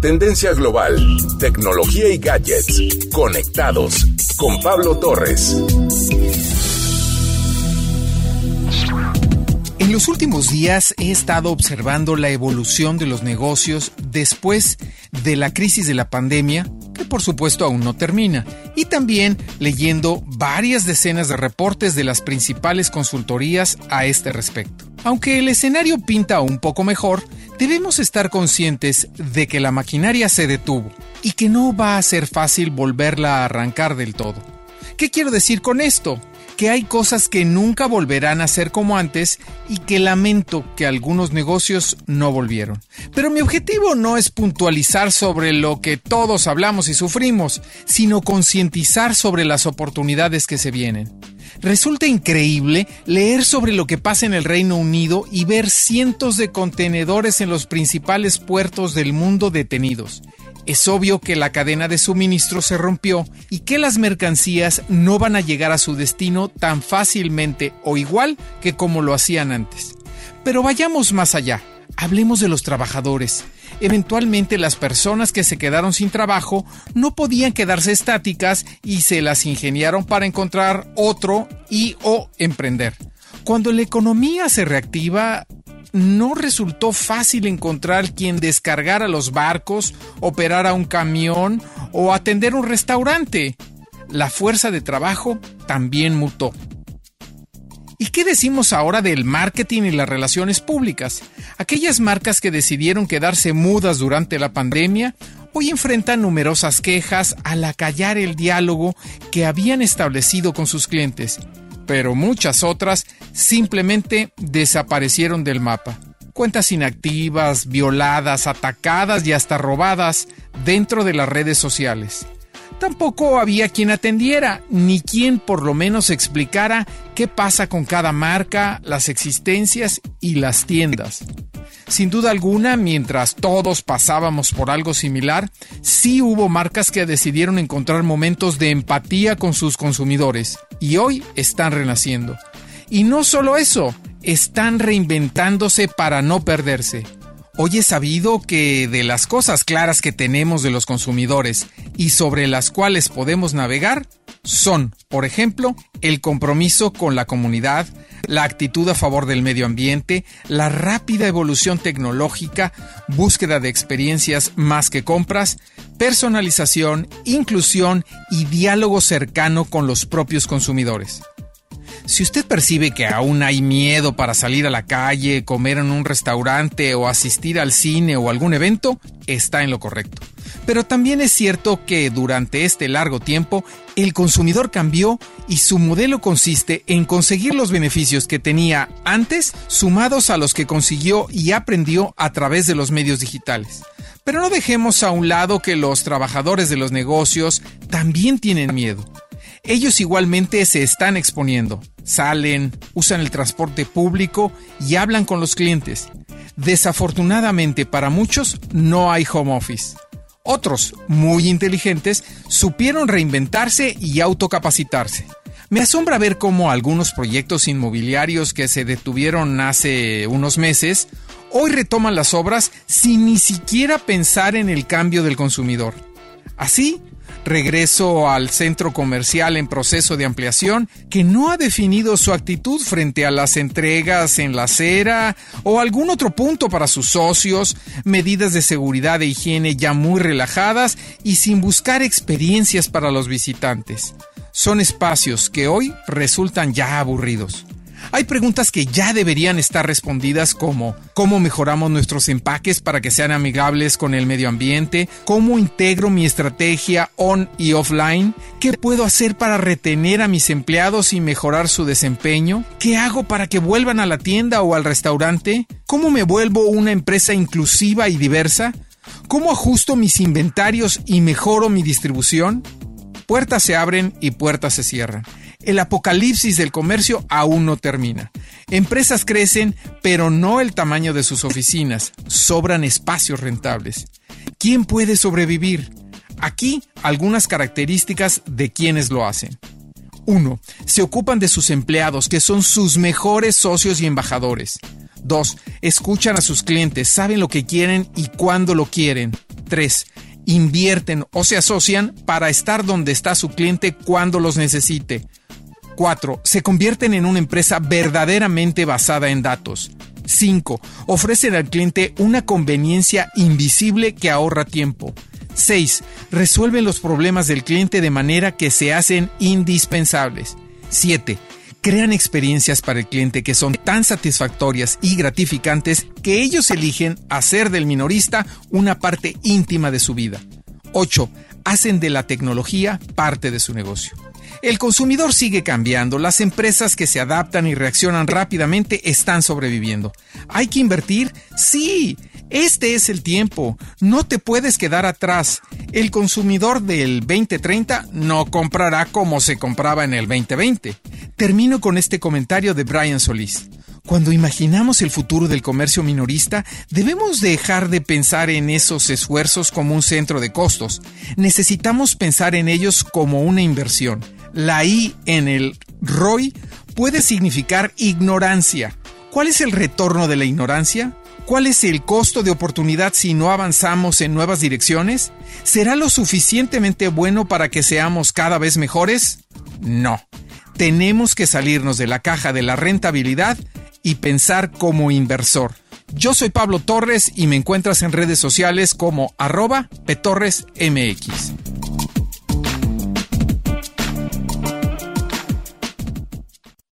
Tendencia global, tecnología y gadgets. Conectados con Pablo Torres. En los últimos días he estado observando la evolución de los negocios después de la crisis de la pandemia, que por supuesto aún no termina, y también leyendo varias decenas de reportes de las principales consultorías a este respecto. Aunque el escenario pinta un poco mejor, debemos estar conscientes de que la maquinaria se detuvo y que no va a ser fácil volverla a arrancar del todo. ¿Qué quiero decir con esto? que hay cosas que nunca volverán a ser como antes y que lamento que algunos negocios no volvieron. Pero mi objetivo no es puntualizar sobre lo que todos hablamos y sufrimos, sino concientizar sobre las oportunidades que se vienen. Resulta increíble leer sobre lo que pasa en el Reino Unido y ver cientos de contenedores en los principales puertos del mundo detenidos es obvio que la cadena de suministro se rompió y que las mercancías no van a llegar a su destino tan fácilmente o igual que como lo hacían antes. Pero vayamos más allá, hablemos de los trabajadores. Eventualmente las personas que se quedaron sin trabajo no podían quedarse estáticas y se las ingeniaron para encontrar otro y o emprender. Cuando la economía se reactiva, no resultó fácil encontrar quien descargara los barcos, operara un camión o atender un restaurante. La fuerza de trabajo también mutó. ¿Y qué decimos ahora del marketing y las relaciones públicas? Aquellas marcas que decidieron quedarse mudas durante la pandemia hoy enfrentan numerosas quejas al acallar el diálogo que habían establecido con sus clientes pero muchas otras simplemente desaparecieron del mapa. Cuentas inactivas, violadas, atacadas y hasta robadas dentro de las redes sociales. Tampoco había quien atendiera, ni quien por lo menos explicara qué pasa con cada marca, las existencias y las tiendas. Sin duda alguna, mientras todos pasábamos por algo similar, sí hubo marcas que decidieron encontrar momentos de empatía con sus consumidores y hoy están renaciendo. Y no solo eso, están reinventándose para no perderse. Hoy he sabido que de las cosas claras que tenemos de los consumidores y sobre las cuales podemos navegar son, por ejemplo, el compromiso con la comunidad, la actitud a favor del medio ambiente, la rápida evolución tecnológica, búsqueda de experiencias más que compras, personalización, inclusión y diálogo cercano con los propios consumidores. Si usted percibe que aún hay miedo para salir a la calle, comer en un restaurante o asistir al cine o algún evento, está en lo correcto. Pero también es cierto que durante este largo tiempo el consumidor cambió y su modelo consiste en conseguir los beneficios que tenía antes sumados a los que consiguió y aprendió a través de los medios digitales. Pero no dejemos a un lado que los trabajadores de los negocios también tienen miedo ellos igualmente se están exponiendo. Salen, usan el transporte público y hablan con los clientes. Desafortunadamente para muchos no hay home office. Otros, muy inteligentes, supieron reinventarse y autocapacitarse. Me asombra ver cómo algunos proyectos inmobiliarios que se detuvieron hace unos meses hoy retoman las obras sin ni siquiera pensar en el cambio del consumidor. Así, regreso al centro comercial en proceso de ampliación que no ha definido su actitud frente a las entregas en la acera o algún otro punto para sus socios, medidas de seguridad e higiene ya muy relajadas y sin buscar experiencias para los visitantes. Son espacios que hoy resultan ya aburridos. Hay preguntas que ya deberían estar respondidas como ¿cómo mejoramos nuestros empaques para que sean amigables con el medio ambiente? ¿Cómo integro mi estrategia on y offline? ¿Qué puedo hacer para retener a mis empleados y mejorar su desempeño? ¿Qué hago para que vuelvan a la tienda o al restaurante? ¿Cómo me vuelvo una empresa inclusiva y diversa? ¿Cómo ajusto mis inventarios y mejoro mi distribución? Puertas se abren y puertas se cierran el apocalipsis del comercio aún no termina. Empresas crecen, pero no el tamaño de sus oficinas. Sobran espacios rentables. ¿Quién puede sobrevivir? Aquí algunas características de quienes lo hacen. 1. Se ocupan de sus empleados, que son sus mejores socios y embajadores. 2. Escuchan a sus clientes, saben lo que quieren y cuándo lo quieren. 3. Invierten o se asocian para estar donde está su cliente cuando los necesite. 4. Se convierten en una empresa verdaderamente basada en datos. 5. Ofrecen al cliente una conveniencia invisible que ahorra tiempo. 6. Resuelven los problemas del cliente de manera que se hacen indispensables. 7. Crean experiencias para el cliente que son tan satisfactorias y gratificantes que ellos eligen hacer del minorista una parte íntima de su vida. 8. Hacen de la tecnología parte de su negocio. El consumidor sigue cambiando, las empresas que se adaptan y reaccionan rápidamente están sobreviviendo. ¿Hay que invertir? Sí, este es el tiempo, no te puedes quedar atrás. El consumidor del 2030 no comprará como se compraba en el 2020. Termino con este comentario de Brian Solís. Cuando imaginamos el futuro del comercio minorista, debemos dejar de pensar en esos esfuerzos como un centro de costos. Necesitamos pensar en ellos como una inversión. La I en el ROI puede significar ignorancia. ¿Cuál es el retorno de la ignorancia? ¿Cuál es el costo de oportunidad si no avanzamos en nuevas direcciones? ¿Será lo suficientemente bueno para que seamos cada vez mejores? No. Tenemos que salirnos de la caja de la rentabilidad y pensar como inversor. Yo soy Pablo Torres y me encuentras en redes sociales como arroba petorresmx.